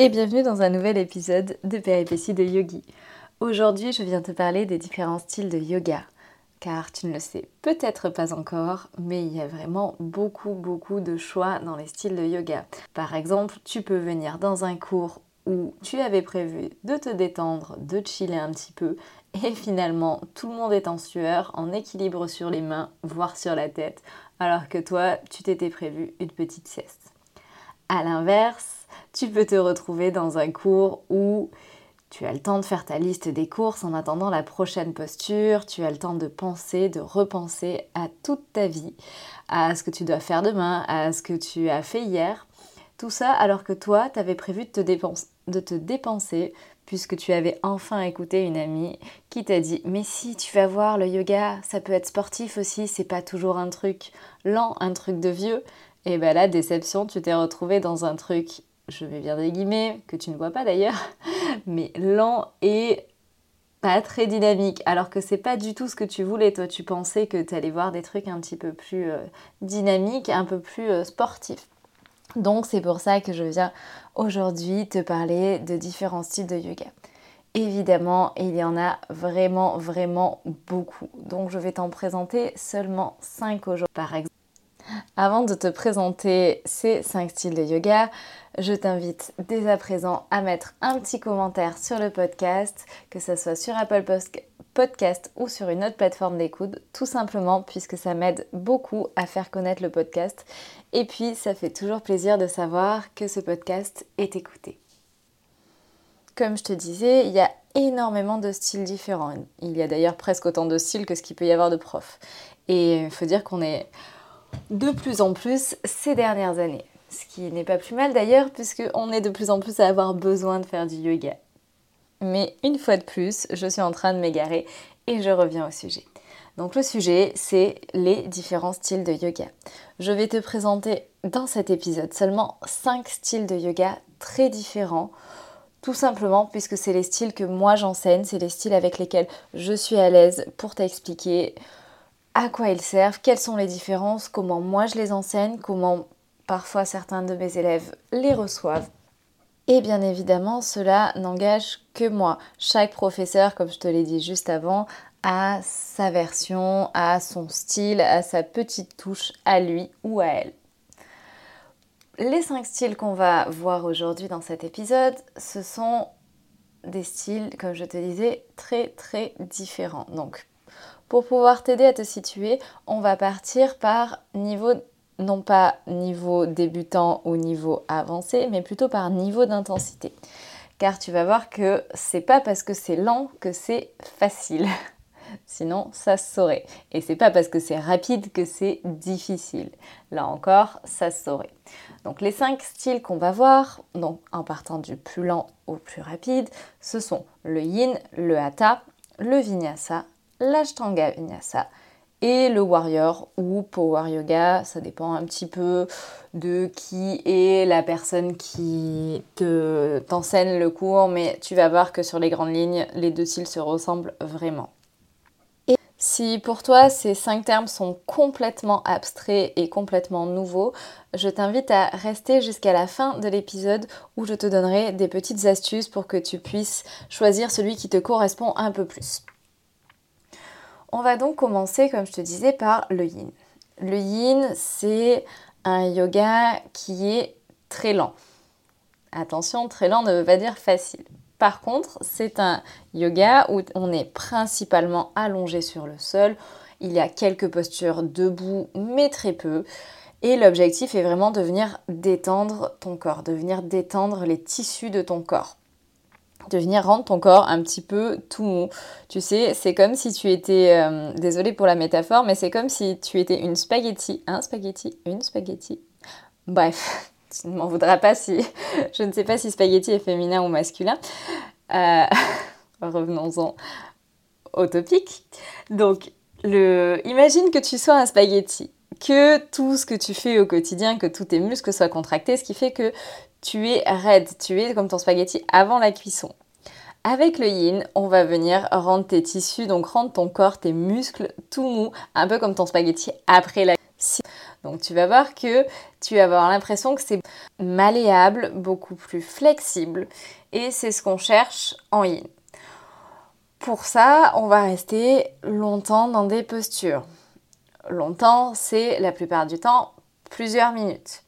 Et bienvenue dans un nouvel épisode de Péripéties de Yogi. Aujourd'hui, je viens te parler des différents styles de yoga. Car tu ne le sais peut-être pas encore, mais il y a vraiment beaucoup beaucoup de choix dans les styles de yoga. Par exemple, tu peux venir dans un cours où tu avais prévu de te détendre, de chiller un petit peu, et finalement tout le monde est en sueur, en équilibre sur les mains, voire sur la tête, alors que toi, tu t'étais prévu une petite sieste. A l'inverse, tu peux te retrouver dans un cours où tu as le temps de faire ta liste des courses en attendant la prochaine posture, tu as le temps de penser, de repenser à toute ta vie, à ce que tu dois faire demain, à ce que tu as fait hier. Tout ça alors que toi, tu avais prévu de te, de te dépenser puisque tu avais enfin écouté une amie qui t'a dit Mais si, tu vas voir, le yoga, ça peut être sportif aussi, c'est pas toujours un truc lent, un truc de vieux. Et ben là, déception, tu t'es retrouvé dans un truc je mets bien des guillemets, que tu ne vois pas d'ailleurs, mais lent et pas très dynamique, alors que c'est pas du tout ce que tu voulais. Toi, tu pensais que tu allais voir des trucs un petit peu plus euh, dynamiques, un peu plus euh, sportifs. Donc, c'est pour ça que je viens aujourd'hui te parler de différents styles de yoga. Évidemment, il y en a vraiment, vraiment beaucoup. Donc, je vais t'en présenter seulement 5 aujourd'hui. Par exemple, avant de te présenter ces 5 styles de yoga, je t'invite dès à présent à mettre un petit commentaire sur le podcast, que ce soit sur Apple Podcast ou sur une autre plateforme d'écoute, tout simplement puisque ça m'aide beaucoup à faire connaître le podcast. Et puis, ça fait toujours plaisir de savoir que ce podcast est écouté. Comme je te disais, il y a énormément de styles différents. Il y a d'ailleurs presque autant de styles que ce qu'il peut y avoir de profs. Et il faut dire qu'on est de plus en plus ces dernières années. Ce qui n'est pas plus mal d'ailleurs, puisqu'on est de plus en plus à avoir besoin de faire du yoga. Mais une fois de plus, je suis en train de m'égarer et je reviens au sujet. Donc le sujet, c'est les différents styles de yoga. Je vais te présenter dans cet épisode seulement 5 styles de yoga très différents, tout simplement puisque c'est les styles que moi j'enseigne, c'est les styles avec lesquels je suis à l'aise pour t'expliquer à quoi ils servent, quelles sont les différences, comment moi je les enseigne, comment Parfois, certains de mes élèves les reçoivent. Et bien évidemment, cela n'engage que moi. Chaque professeur, comme je te l'ai dit juste avant, a sa version, a son style, a sa petite touche à lui ou à elle. Les cinq styles qu'on va voir aujourd'hui dans cet épisode, ce sont des styles, comme je te disais, très très différents. Donc, pour pouvoir t'aider à te situer, on va partir par niveau non pas niveau débutant ou niveau avancé, mais plutôt par niveau d'intensité. Car tu vas voir que c'est pas parce que c'est lent que c'est facile. Sinon, ça se saurait. Et c'est pas parce que c'est rapide que c'est difficile. Là encore, ça se saurait. Donc les cinq styles qu'on va voir, donc en partant du plus lent au plus rapide, ce sont le yin, le hatha, le vinyasa, l'ashtanga vinyasa et le warrior ou power yoga, ça dépend un petit peu de qui est la personne qui te t'enseigne le cours, mais tu vas voir que sur les grandes lignes, les deux styles se ressemblent vraiment. Et si pour toi ces cinq termes sont complètement abstraits et complètement nouveaux, je t'invite à rester jusqu'à la fin de l'épisode où je te donnerai des petites astuces pour que tu puisses choisir celui qui te correspond un peu plus. On va donc commencer, comme je te disais, par le yin. Le yin, c'est un yoga qui est très lent. Attention, très lent ne veut pas dire facile. Par contre, c'est un yoga où on est principalement allongé sur le sol. Il y a quelques postures debout, mais très peu. Et l'objectif est vraiment de venir détendre ton corps, de venir détendre les tissus de ton corps de venir rendre ton corps un petit peu tout mou. Tu sais, c'est comme si tu étais, euh, désolée pour la métaphore, mais c'est comme si tu étais une spaghetti, un spaghetti, une spaghetti. Bref, tu ne m'en voudras pas si je ne sais pas si spaghetti est féminin ou masculin. Euh, revenons-en au topic. Donc, le, imagine que tu sois un spaghetti, que tout ce que tu fais au quotidien, que tous tes muscles soient contractés, ce qui fait que tu es raide, tu es comme ton spaghetti avant la cuisson. Avec le yin, on va venir rendre tes tissus, donc rendre ton corps, tes muscles tout mou, un peu comme ton spaghetti après la cuisson. Donc tu vas voir que tu vas avoir l'impression que c'est malléable, beaucoup plus flexible et c'est ce qu'on cherche en yin. Pour ça, on va rester longtemps dans des postures. Longtemps, c'est la plupart du temps plusieurs minutes.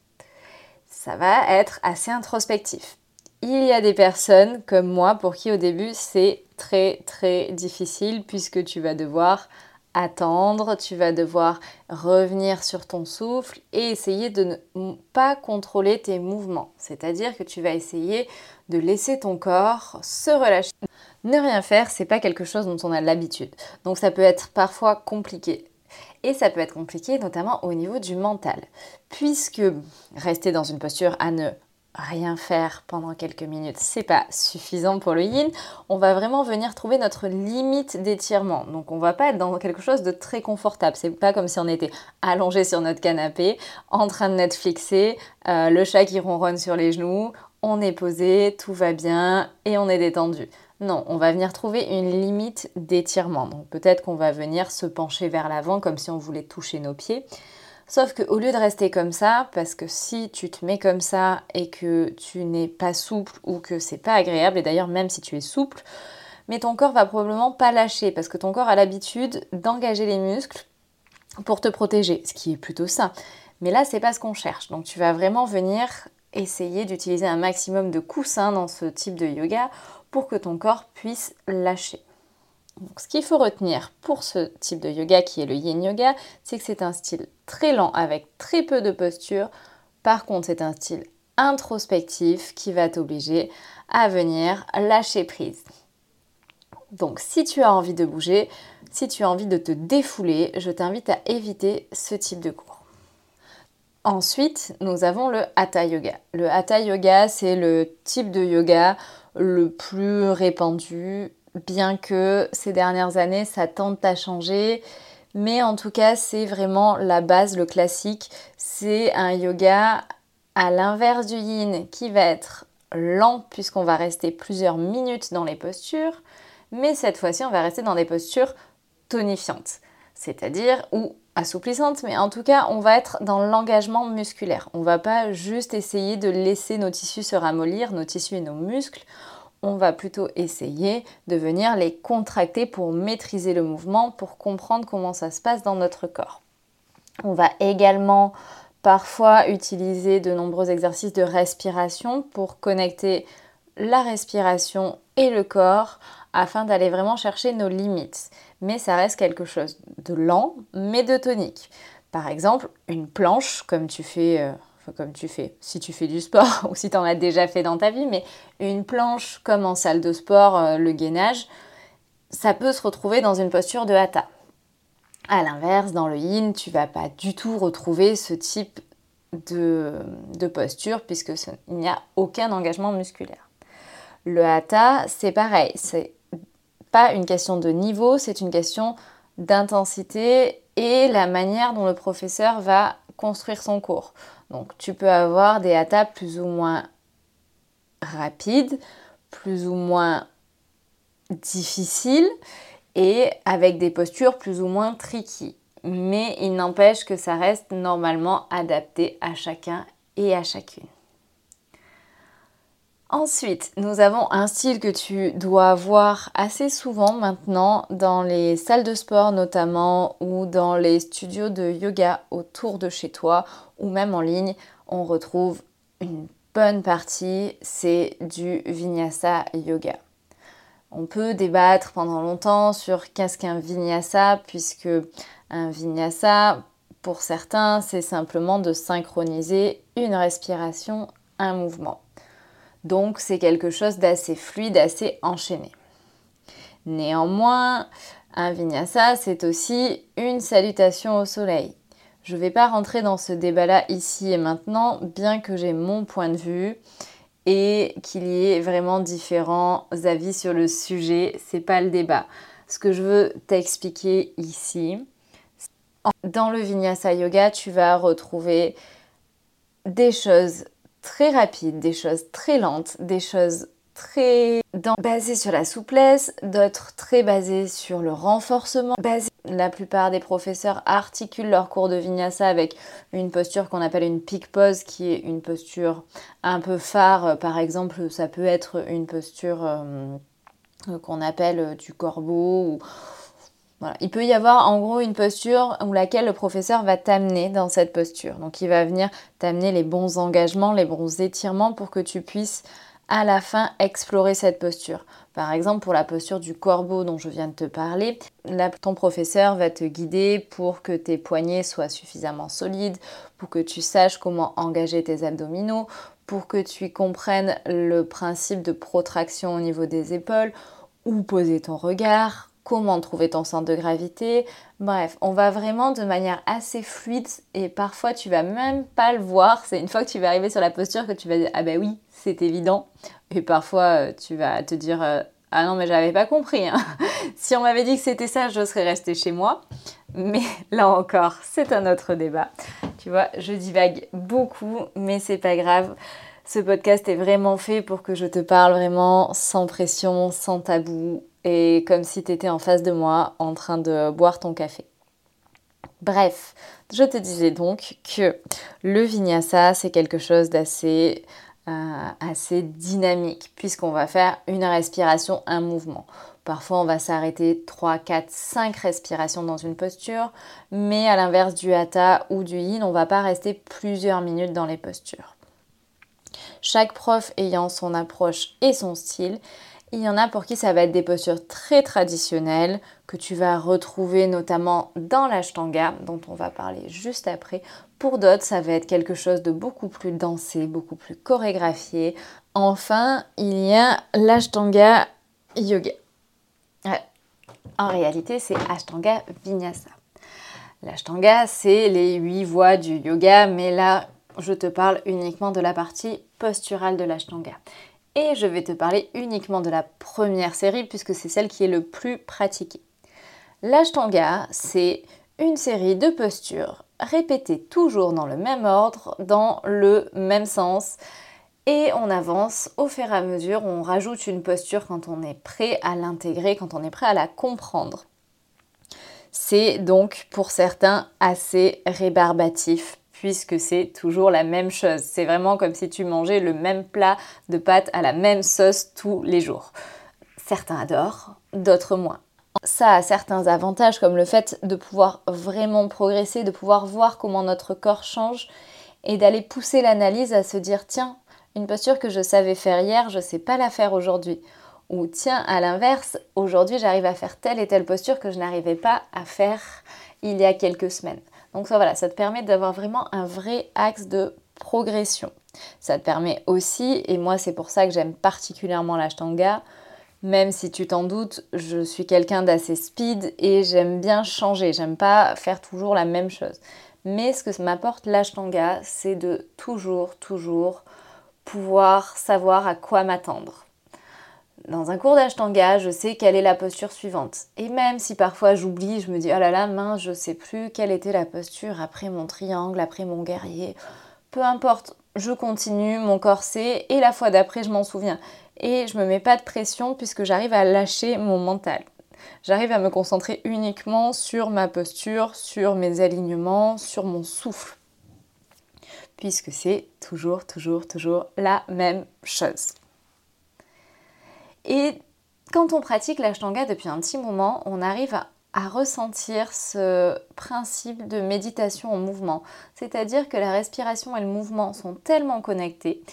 Ça va être assez introspectif. Il y a des personnes comme moi pour qui au début c'est très très difficile puisque tu vas devoir attendre, tu vas devoir revenir sur ton souffle et essayer de ne pas contrôler tes mouvements. C'est-à-dire que tu vas essayer de laisser ton corps se relâcher. Ne rien faire, c'est pas quelque chose dont on a l'habitude. Donc ça peut être parfois compliqué. Et ça peut être compliqué notamment au niveau du mental, puisque rester dans une posture à ne rien faire pendant quelques minutes, c'est pas suffisant pour le yin. On va vraiment venir trouver notre limite d'étirement. Donc on va pas être dans quelque chose de très confortable. C'est pas comme si on était allongé sur notre canapé, en train de Netflixer, euh, le chat qui ronronne sur les genoux, on est posé, tout va bien et on est détendu. Non, on va venir trouver une limite d'étirement. Donc peut-être qu'on va venir se pencher vers l'avant comme si on voulait toucher nos pieds. Sauf qu'au lieu de rester comme ça, parce que si tu te mets comme ça et que tu n'es pas souple ou que c'est pas agréable, et d'ailleurs même si tu es souple, mais ton corps va probablement pas lâcher parce que ton corps a l'habitude d'engager les muscles pour te protéger, ce qui est plutôt ça. Mais là, c'est pas ce qu'on cherche. Donc tu vas vraiment venir essayer d'utiliser un maximum de coussins dans ce type de yoga que ton corps puisse lâcher. Ce qu'il faut retenir pour ce type de yoga qui est le yin yoga, c'est que c'est un style très lent avec très peu de posture. Par contre, c'est un style introspectif qui va t'obliger à venir lâcher prise. Donc si tu as envie de bouger, si tu as envie de te défouler, je t'invite à éviter ce type de cours. Ensuite, nous avons le Hatha Yoga. Le Hatha Yoga, c'est le type de yoga le plus répandu, bien que ces dernières années, ça tente à changer. Mais en tout cas, c'est vraiment la base, le classique. C'est un yoga à l'inverse du yin qui va être lent puisqu'on va rester plusieurs minutes dans les postures. Mais cette fois-ci, on va rester dans des postures tonifiantes. C'est-à-dire, ou assouplissante, mais en tout cas, on va être dans l'engagement musculaire. On va pas juste essayer de laisser nos tissus se ramollir, nos tissus et nos muscles. On va plutôt essayer de venir les contracter pour maîtriser le mouvement, pour comprendre comment ça se passe dans notre corps. On va également parfois utiliser de nombreux exercices de respiration pour connecter la respiration et le corps afin d'aller vraiment chercher nos limites. Mais ça reste quelque chose de lent, mais de tonique. Par exemple, une planche, comme tu fais, euh, comme tu fais, si tu fais du sport ou si tu en as déjà fait dans ta vie, mais une planche comme en salle de sport, euh, le gainage, ça peut se retrouver dans une posture de hatha. A l'inverse, dans le yin, tu vas pas du tout retrouver ce type de, posture puisque n'y a aucun engagement musculaire. Le hatha, c'est pareil, c'est pas une question de niveau, c'est une question d'intensité et la manière dont le professeur va construire son cours. Donc tu peux avoir des hatha plus ou moins rapides, plus ou moins difficiles et avec des postures plus ou moins tricky. Mais il n'empêche que ça reste normalement adapté à chacun et à chacune. Ensuite, nous avons un style que tu dois voir assez souvent maintenant dans les salles de sport notamment ou dans les studios de yoga autour de chez toi ou même en ligne. On retrouve une bonne partie, c'est du vinyasa yoga. On peut débattre pendant longtemps sur qu'est-ce qu'un vinyasa puisque un vinyasa pour certains c'est simplement de synchroniser une respiration, un mouvement. Donc c'est quelque chose d'assez fluide, assez enchaîné. Néanmoins, un vinyasa, c'est aussi une salutation au soleil. Je ne vais pas rentrer dans ce débat-là ici et maintenant, bien que j'ai mon point de vue et qu'il y ait vraiment différents avis sur le sujet, c'est pas le débat. Ce que je veux t'expliquer ici, dans le Vinyasa Yoga, tu vas retrouver des choses très rapides, des choses très lentes, des choses très basées sur la souplesse, d'autres très basées sur le renforcement. La plupart des professeurs articulent leur cours de vinyasa avec une posture qu'on appelle une peak pose, qui est une posture un peu phare. Par exemple, ça peut être une posture euh, qu'on appelle du corbeau ou il peut y avoir en gros une posture où laquelle le professeur va t'amener dans cette posture. Donc il va venir t'amener les bons engagements, les bons étirements pour que tu puisses à la fin explorer cette posture. Par exemple, pour la posture du corbeau dont je viens de te parler, ton professeur va te guider pour que tes poignets soient suffisamment solides, pour que tu saches comment engager tes abdominaux, pour que tu comprennes le principe de protraction au niveau des épaules, où poser ton regard, comment trouver ton centre de gravité. Bref, on va vraiment de manière assez fluide et parfois tu vas même pas le voir. C'est une fois que tu vas arriver sur la posture que tu vas dire ah ben oui, c'est évident. Et parfois euh, tu vas te dire euh, ah non mais j'avais pas compris. Hein. si on m'avait dit que c'était ça, je serais restée chez moi. Mais là encore, c'est un autre débat. Tu vois, je divague beaucoup, mais c'est pas grave. Ce podcast est vraiment fait pour que je te parle vraiment sans pression, sans tabou, et comme si tu étais en face de moi en train de boire ton café. Bref, je te disais donc que le vinyasa, c'est quelque chose d'assez euh, assez dynamique puisqu'on va faire une respiration, un mouvement. Parfois, on va s'arrêter 3, 4, 5 respirations dans une posture, mais à l'inverse du hatha ou du yin, on ne va pas rester plusieurs minutes dans les postures. Chaque prof ayant son approche et son style, il y en a pour qui ça va être des postures très traditionnelles que tu vas retrouver notamment dans l'ashtanga dont on va parler juste après. Pour d'autres, ça va être quelque chose de beaucoup plus dansé, beaucoup plus chorégraphié. Enfin, il y a l'ashtanga yoga. En réalité, c'est ashtanga vinyasa. L'ashtanga, c'est les huit voies du yoga, mais là, je te parle uniquement de la partie posturale de l'ashtanga et je vais te parler uniquement de la première série puisque c'est celle qui est le plus pratiquée. L'ashtanga, c'est une série de postures répétées toujours dans le même ordre, dans le même sens, et on avance au fur et à mesure, on rajoute une posture quand on est prêt à l'intégrer, quand on est prêt à la comprendre. C'est donc pour certains assez rébarbatif puisque c'est toujours la même chose. C'est vraiment comme si tu mangeais le même plat de pâtes à la même sauce tous les jours. Certains adorent, d'autres moins. Ça a certains avantages comme le fait de pouvoir vraiment progresser, de pouvoir voir comment notre corps change et d'aller pousser l'analyse à se dire tiens, une posture que je savais faire hier, je ne sais pas la faire aujourd'hui. Ou tiens, à l'inverse, aujourd'hui j'arrive à faire telle et telle posture que je n'arrivais pas à faire il y a quelques semaines. Donc ça, voilà, ça te permet d'avoir vraiment un vrai axe de progression. Ça te permet aussi, et moi c'est pour ça que j'aime particulièrement l'ashtanga, même si tu t'en doutes, je suis quelqu'un d'assez speed et j'aime bien changer, j'aime pas faire toujours la même chose. Mais ce que m'apporte l'ashtanga, c'est de toujours, toujours pouvoir savoir à quoi m'attendre. Dans un cours d'ashtanga, je sais quelle est la posture suivante. Et même si parfois j'oublie, je me dis oh là là, mince, je sais plus quelle était la posture après mon triangle, après mon guerrier. Peu importe, je continue mon corset et la fois d'après, je m'en souviens. Et je me mets pas de pression puisque j'arrive à lâcher mon mental. J'arrive à me concentrer uniquement sur ma posture, sur mes alignements, sur mon souffle. Puisque c'est toujours, toujours, toujours la même chose. Et quand on pratique l'ashtanga depuis un petit moment, on arrive à, ressentir ce principe de méditation en mouvement. C'est-à-dire que la respiration et le mouvement sont tellement connectés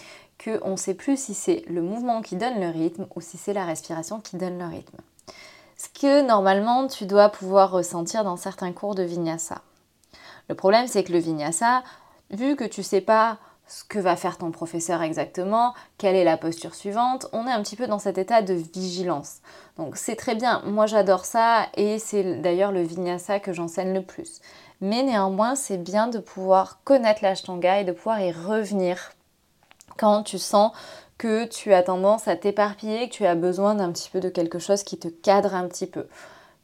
qu'on ne sait plus si c'est le mouvement qui donne le rythme ou si c'est la respiration qui donne le rythme. Ce que normalement tu dois pouvoir ressentir dans certains cours de vinyasa. Le problème c'est que le vinyasa, vu que tu sais pas ce que va faire ton professeur exactement, quelle est la posture suivante. On est un petit peu dans cet état de vigilance. Donc c'est très bien, moi j'adore ça et c'est d'ailleurs le vinyasa que j'enseigne le plus. Mais néanmoins, c'est bien de pouvoir connaître l'ashtanga et de pouvoir y revenir quand tu sens que tu as tendance à t'éparpiller, que tu as besoin d'un petit peu de quelque chose qui te cadre un petit peu.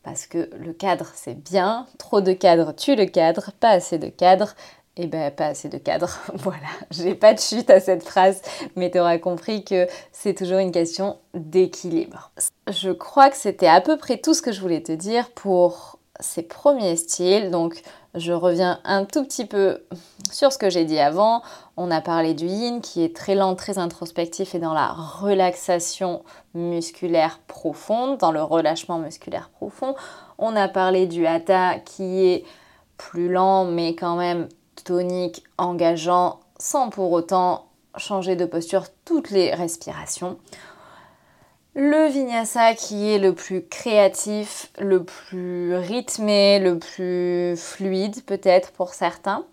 Parce que le cadre, c'est bien. Trop de cadre, tu le cadre. Pas assez de cadre, eh ben pas assez de cadre. voilà, j'ai pas de chute à cette phrase, mais tu auras compris que c'est toujours une question d'équilibre. Je crois que c'était à peu près tout ce que je voulais te dire pour ces premiers styles. Donc je reviens un tout petit peu sur ce que j'ai dit avant. On a parlé du yin qui est très lent, très introspectif et dans la relaxation musculaire profonde, dans le relâchement musculaire profond. On a parlé du hatha qui est plus lent mais quand même tonique, engageant, sans pour autant changer de posture toutes les respirations. Le vinyasa qui est le plus créatif, le plus rythmé, le plus fluide peut-être pour certains.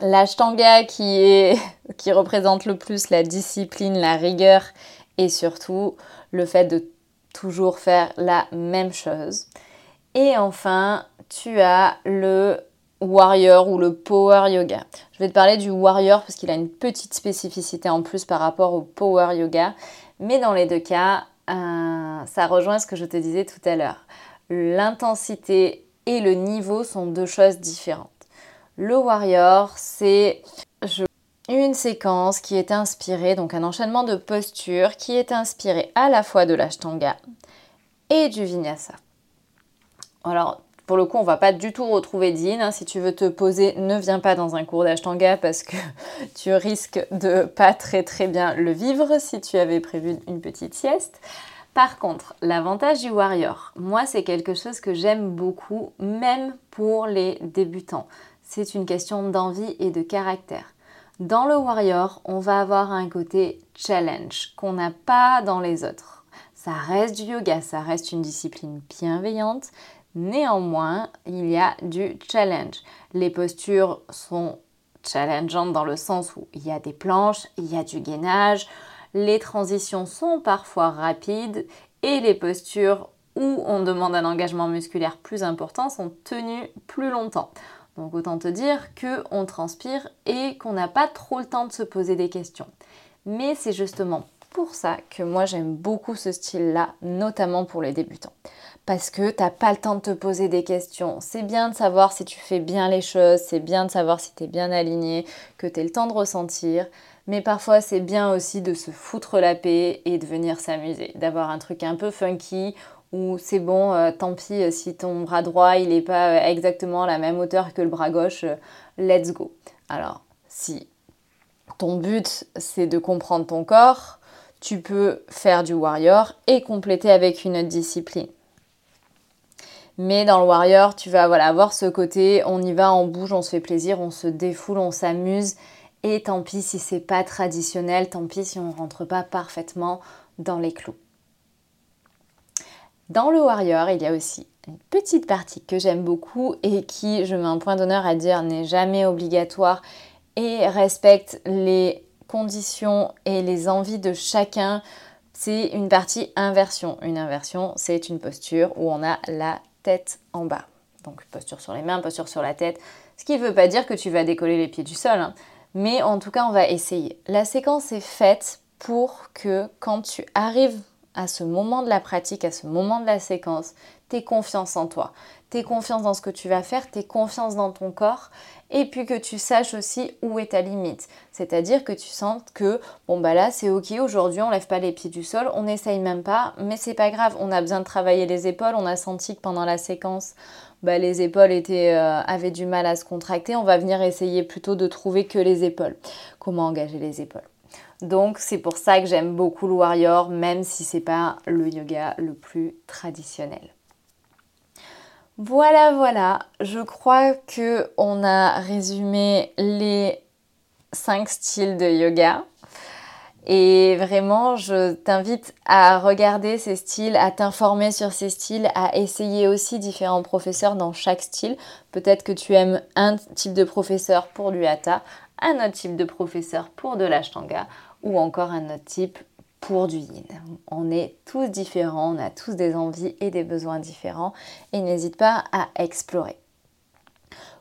L'ashtanga qui, qui représente le plus la discipline, la rigueur et surtout le fait de toujours faire la même chose. Et enfin, tu as le warrior ou le power yoga. Je vais te parler du warrior parce qu'il a une petite spécificité en plus par rapport au power yoga. Mais dans les deux cas, euh, ça rejoint ce que je te disais tout à l'heure. L'intensité et le niveau sont deux choses différentes. Le warrior, c'est une séquence qui est inspirée, donc un enchaînement de postures qui est inspiré à la fois de l'ashtanga et du vinyasa. Alors, pour le coup, on va pas du tout retrouver Dean. Hein. Si tu veux te poser, ne viens pas dans un cours d'ashtanga parce que tu risques de pas très très bien le vivre si tu avais prévu une petite sieste. Par contre, l'avantage du warrior, moi c'est quelque chose que j'aime beaucoup, même pour les débutants. C'est une question d'envie et de caractère. Dans le warrior, on va avoir un côté challenge qu'on n'a pas dans les autres. Ça reste du yoga, ça reste une discipline bienveillante, Néanmoins, il y a du challenge. Les postures sont challengeantes dans le sens où il y a des planches, il y a du gainage, les transitions sont parfois rapides et les postures où on demande un engagement musculaire plus important sont tenues plus longtemps. Donc autant te dire qu'on transpire et qu'on n'a pas trop le temps de se poser des questions. Mais c'est justement pour ça que moi j'aime beaucoup ce style-là, notamment pour les débutants parce que tu n'as pas le temps de te poser des questions. C'est bien de savoir si tu fais bien les choses, c'est bien de savoir si tu es bien aligné, que tu as le temps de ressentir, mais parfois c'est bien aussi de se foutre la paix et de venir s'amuser, d'avoir un truc un peu funky où c'est bon, euh, tant pis euh, si ton bras droit il n'est pas euh, exactement à la même hauteur que le bras gauche, let's go. Alors, si ton but c'est de comprendre ton corps, tu peux faire du warrior et compléter avec une autre discipline. Mais dans le Warrior, tu vas avoir ce côté, on y va, on bouge, on se fait plaisir, on se défoule, on s'amuse. Et tant pis si c'est pas traditionnel, tant pis si on ne rentre pas parfaitement dans les clous. Dans le Warrior, il y a aussi une petite partie que j'aime beaucoup et qui, je mets un point d'honneur à dire, n'est jamais obligatoire et respecte les conditions et les envies de chacun. C'est une partie inversion. Une inversion, c'est une posture où on a la tête en bas. Donc posture sur les mains, posture sur la tête. Ce qui ne veut pas dire que tu vas décoller les pieds du sol, hein. mais en tout cas on va essayer. La séquence est faite pour que quand tu arrives à ce moment de la pratique, à ce moment de la séquence, tu aies confiance en toi, tu aies confiance dans ce que tu vas faire, tu aies confiance dans ton corps et puis que tu saches aussi où est ta limite. C'est-à-dire que tu sens que bon bah là c'est ok, aujourd'hui on lève pas les pieds du sol, on n'essaye même pas, mais c'est pas grave, on a besoin de travailler les épaules, on a senti que pendant la séquence bah, les épaules euh, avaient du mal à se contracter, on va venir essayer plutôt de trouver que les épaules. Comment engager les épaules? Donc c'est pour ça que j'aime beaucoup le warrior, même si c'est pas le yoga le plus traditionnel. Voilà, voilà, je crois que on a résumé les cinq styles de yoga. Et vraiment, je t'invite à regarder ces styles, à t'informer sur ces styles, à essayer aussi différents professeurs dans chaque style. Peut-être que tu aimes un type de professeur pour du hatha, un autre type de professeur pour de l'ashtanga ou encore un autre type pour du yin. On est tous différents, on a tous des envies et des besoins différents et n'hésite pas à explorer.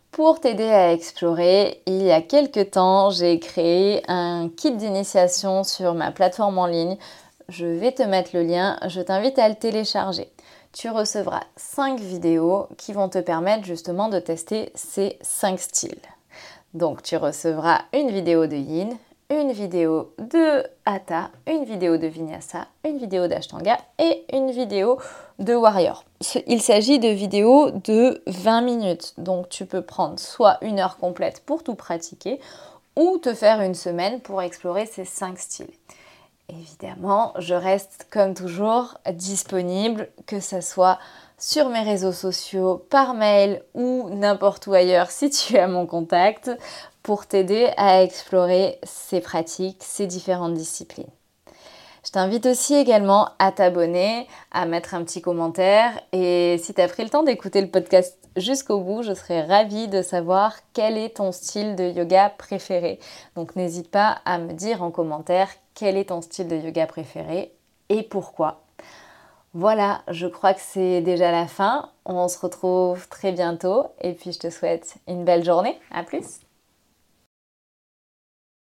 Pour t'aider à explorer, il y a quelques temps, j'ai créé un kit d'initiation sur ma plateforme en ligne. Je vais te mettre le lien, je t'invite à le télécharger. Tu recevras 5 vidéos qui vont te permettre justement de tester ces 5 styles. Donc tu recevras une vidéo de yin, une vidéo de Hatha, une vidéo de Vinyasa, une vidéo d'Ashtanga et une vidéo de Warrior. Il s'agit de vidéos de 20 minutes, donc tu peux prendre soit une heure complète pour tout pratiquer ou te faire une semaine pour explorer ces 5 styles. Évidemment, je reste comme toujours disponible, que ce soit sur mes réseaux sociaux, par mail ou n'importe où ailleurs si tu as mon contact pour t'aider à explorer ces pratiques, ces différentes disciplines. Je t'invite aussi également à t'abonner, à mettre un petit commentaire et si tu as pris le temps d'écouter le podcast jusqu'au bout, je serais ravie de savoir quel est ton style de yoga préféré. Donc n'hésite pas à me dire en commentaire quel est ton style de yoga préféré et pourquoi. Voilà, je crois que c'est déjà la fin. On se retrouve très bientôt et puis je te souhaite une belle journée. À plus